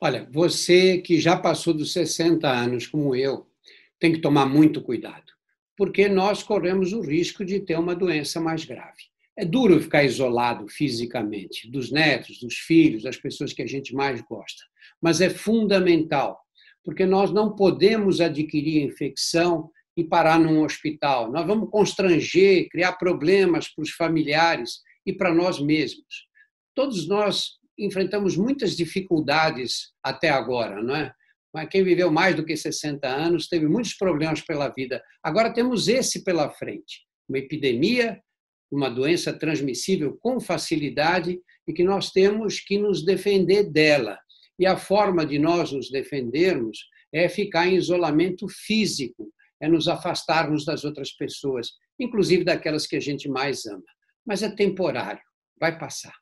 Olha, você que já passou dos 60 anos, como eu, tem que tomar muito cuidado, porque nós corremos o risco de ter uma doença mais grave. É duro ficar isolado fisicamente dos netos, dos filhos, das pessoas que a gente mais gosta, mas é fundamental, porque nós não podemos adquirir infecção e parar num hospital. Nós vamos constranger, criar problemas para os familiares e para nós mesmos. Todos nós enfrentamos muitas dificuldades até agora, não é? Quem viveu mais do que 60 anos teve muitos problemas pela vida. Agora temos esse pela frente: uma epidemia, uma doença transmissível com facilidade e que nós temos que nos defender dela. E a forma de nós nos defendermos é ficar em isolamento físico, é nos afastarmos das outras pessoas, inclusive daquelas que a gente mais ama. Mas é temporário, vai passar.